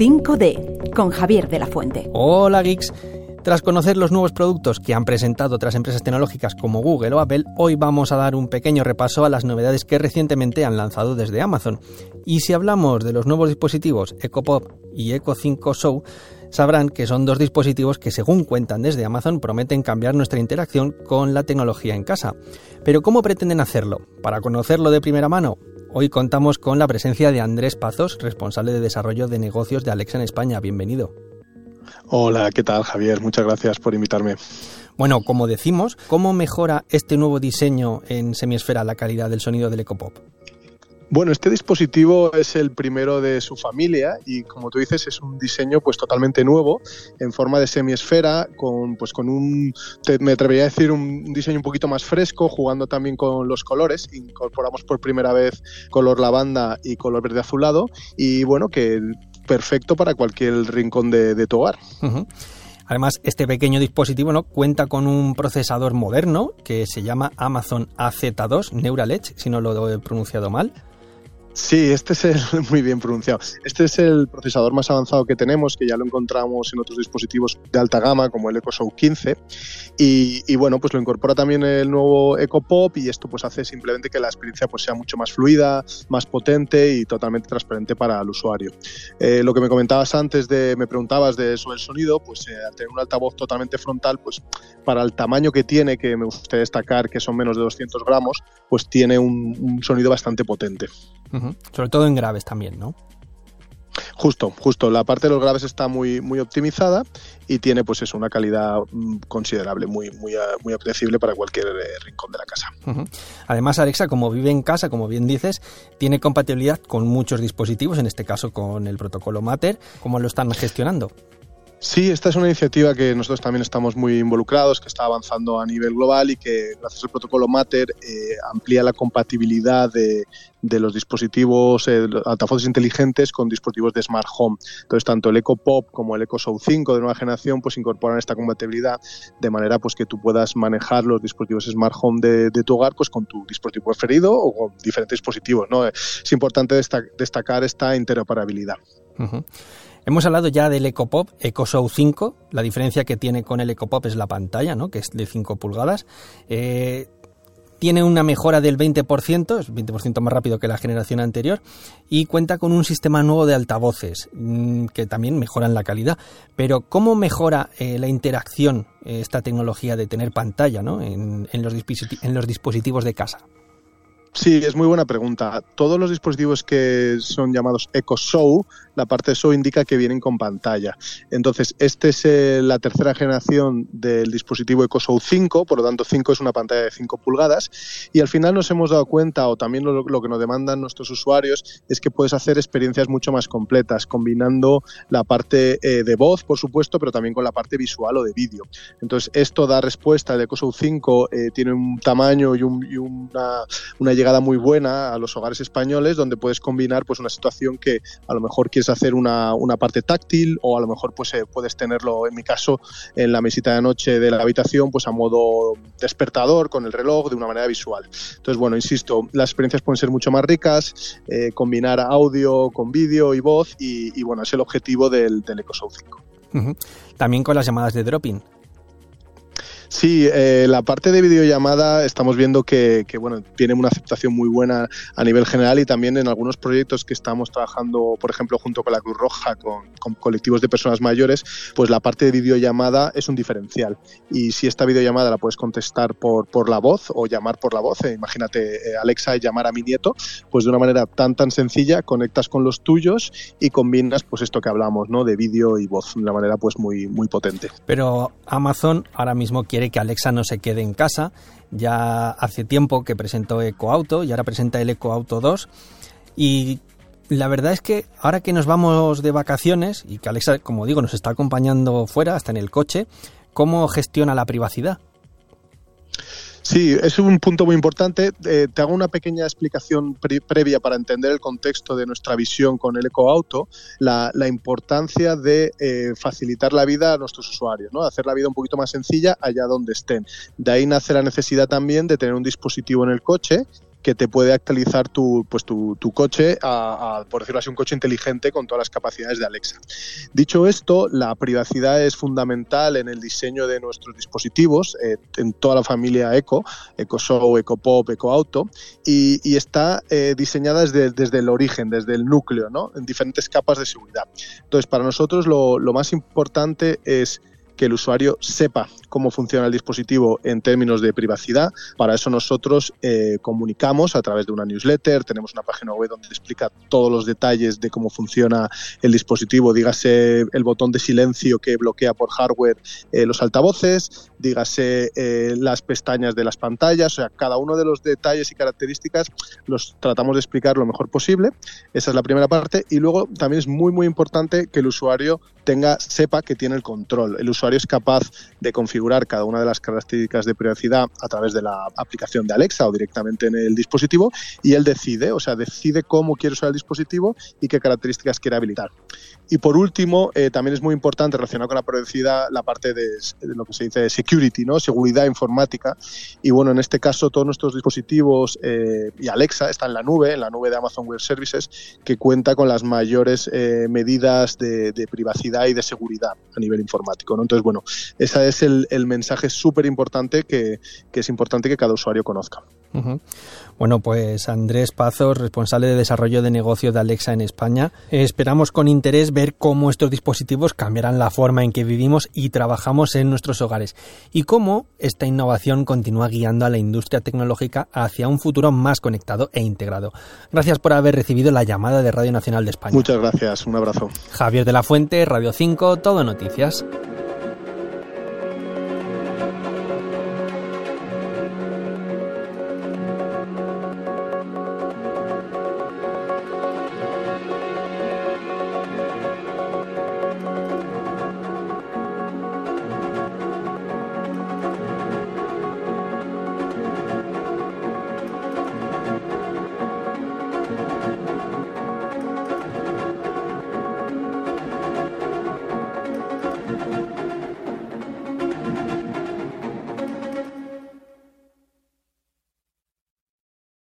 5D con Javier de la Fuente. Hola geeks. Tras conocer los nuevos productos que han presentado otras empresas tecnológicas como Google o Apple, hoy vamos a dar un pequeño repaso a las novedades que recientemente han lanzado desde Amazon. Y si hablamos de los nuevos dispositivos EcoPop y Eco 5 Show, sabrán que son dos dispositivos que, según cuentan desde Amazon, prometen cambiar nuestra interacción con la tecnología en casa. Pero ¿cómo pretenden hacerlo? Para conocerlo de primera mano, hoy contamos con la presencia de Andrés Pazos, responsable de desarrollo de negocios de Alexa en España. Bienvenido. Hola, ¿qué tal Javier? Muchas gracias por invitarme. Bueno, como decimos, ¿cómo mejora este nuevo diseño en semiesfera la calidad del sonido del EcoPop? Bueno, este dispositivo es el primero de su familia y como tú dices es un diseño pues totalmente nuevo en forma de semiesfera con pues con un me atrevería a decir un diseño un poquito más fresco jugando también con los colores incorporamos por primera vez color lavanda y color verde azulado y bueno que perfecto para cualquier rincón de, tu hogar. Además, este pequeño dispositivo ¿no? cuenta con un procesador moderno que se llama Amazon AZ2 Neural Edge, si no lo he pronunciado mal. Sí, este es el, muy bien pronunciado. Este es el procesador más avanzado que tenemos, que ya lo encontramos en otros dispositivos de alta gama, como el EcoShow 15. Y, bueno, pues lo incorpora también el nuevo EcoPop y esto pues hace simplemente que la experiencia pues sea mucho más fluida, más potente y totalmente transparente para el usuario. Eh, lo que me comentabas antes de, me preguntabas de eso el sonido, pues eh, al tener un altavoz totalmente frontal, pues para el tamaño que tiene, que me gustaría destacar que son menos de 200 gramos, pues tiene un sonido bastante potente. Sobre todo en graves también, ¿no? Justo, justo. La parte de los graves está muy, muy optimizada y tiene, pues eso, una calidad mm, considerable, muy, muy, muy apreciable para cualquier eh, rincón de la casa. Además, Alexa, como vive en casa, como bien dices, tiene compatibilidad con muchos dispositivos, en este caso con el protocolo Matter. ¿Cómo lo están gestionando? Sí, esta es una iniciativa que nosotros también estamos muy involucrados, que está avanzando a nivel global y que gracias al protocolo Matter eh, amplía la compatibilidad de, los dispositivos eh, inteligentes con dispositivos de Smart Home. Entonces, tanto el Eco Pop como el Eco Show 5 de nueva generación pues incorporan esta compatibilidad de manera pues que tú puedas manejar los dispositivos Smart Home de, tu hogar pues con tu dispositivo preferido o con diferentes dispositivos. ¿no? Es importante destacar esta interoperabilidad. Hemos hablado ya del EcoPop, EcoShow 5. La diferencia que tiene con el EcoPop es la pantalla, ¿no? que es de 5 pulgadas. Eh, tiene una mejora del 20%, es 20% más rápido que la generación anterior, y cuenta con un sistema nuevo de altavoces mm, que también mejoran la calidad. Pero ¿cómo mejora eh, la interacción eh, esta tecnología de tener pantalla ¿no? en, los en los dispositivos de casa? Sí, es muy buena pregunta. Todos los dispositivos que son llamados Echo Show, la parte de Show indica que vienen con pantalla. Entonces, este es eh, la tercera generación del dispositivo Echo Show 5, por lo tanto 5 es una pantalla de 5 pulgadas. Y al final nos hemos dado cuenta, o también lo, que nos demandan nuestros usuarios, es que puedes hacer experiencias mucho más completas, combinando la parte eh, de voz, por supuesto, pero también con la parte visual o de vídeo. Entonces, esto da respuesta. El Echo Show 5 eh, tiene un tamaño y, una, una llegada muy buena a los hogares españoles donde puedes combinar pues una situación que a lo mejor quieres hacer una, una parte táctil o a lo mejor pues eh, puedes tenerlo en mi caso en la mesita de noche de la habitación pues a modo despertador con el reloj de una manera visual. Entonces bueno insisto las experiencias pueden ser mucho más ricas eh, combinar audio con vídeo y voz y, bueno es el objetivo del, del Show 5 también con las llamadas de dropping Sí, eh, la parte de videollamada estamos viendo que, bueno, tiene una aceptación muy buena a nivel general y también en algunos proyectos que estamos trabajando, por ejemplo, junto con la Cruz Roja, con, colectivos de personas mayores, pues la parte de videollamada es un diferencial. Y si esta videollamada la puedes contestar por, por la voz o llamar por la voz, eh, imagínate eh, Alexa llamar a mi nieto, pues de una manera tan tan sencilla conectas con los tuyos y combinas pues esto que hablamos, ¿no? De vídeo y voz de una manera pues muy muy potente. Pero Amazon ahora mismo quiere que Alexa no se quede en casa. Ya hace tiempo que presentó EcoAuto y ahora presenta el EcoAuto 2. Y la verdad es que ahora que nos vamos de vacaciones y que Alexa, como digo, nos está acompañando fuera, hasta en el coche, ¿cómo gestiona la privacidad? Sí, es un punto muy importante. Eh, te hago una pequeña explicación previa para entender el contexto de nuestra visión con el ecoauto, la, la importancia de eh, facilitar la vida a nuestros usuarios, ¿no? hacer la vida un poquito más sencilla allá donde estén. De ahí nace la necesidad también de tener un dispositivo en el coche que te puede actualizar tu, pues tu, coche a, por decirlo así, un coche inteligente con todas las capacidades de Alexa. Dicho esto, la privacidad es fundamental en el diseño de nuestros dispositivos, eh, en toda la familia Eco, EcoShow, EcoPop, EcoAuto, y, y está eh, diseñada desde, desde el origen, desde el núcleo, ¿no? en diferentes capas de seguridad. Entonces, para nosotros lo más importante es que el usuario sepa cómo funciona el dispositivo en términos de privacidad. Para eso nosotros eh, comunicamos a través de una newsletter, tenemos una página web donde explica todos los detalles de cómo funciona el dispositivo, dígase el botón de silencio que bloquea por hardware eh, los altavoces, dígase eh, las pestañas de las pantallas, o sea, cada uno de los detalles y características los tratamos de explicar lo mejor posible. Esa es la primera parte y luego también es muy muy importante que el usuario tenga sepa que tiene el control. El usuario es capaz de configurar cada una de las características de privacidad a través de la aplicación de Alexa o directamente en el dispositivo y él decide, o sea, decide cómo quiere usar el dispositivo y qué características quiere habilitar. Y por último, eh, también es muy importante relacionado con la privacidad la parte de, lo que se dice security, ¿no? seguridad informática. Y bueno, en este caso todos nuestros dispositivos eh, y Alexa está en la nube, en la nube de Amazon Web Services, que cuenta con las mayores eh, medidas de, privacidad y de seguridad a nivel informático. ¿no? Entonces, bueno, ese es el, mensaje súper importante que es importante que cada usuario conozca. Bueno, pues Andrés Pazos, responsable de desarrollo de negocio de Alexa en España. Esperamos con interés ver cómo estos dispositivos cambiarán la forma en que vivimos y trabajamos en nuestros hogares y cómo esta innovación continúa guiando a la industria tecnológica hacia un futuro más conectado e integrado. Gracias por haber recibido la llamada de Radio Nacional de España. Muchas gracias, un abrazo. Javier de la Fuente, Radio 5, Todo Noticias.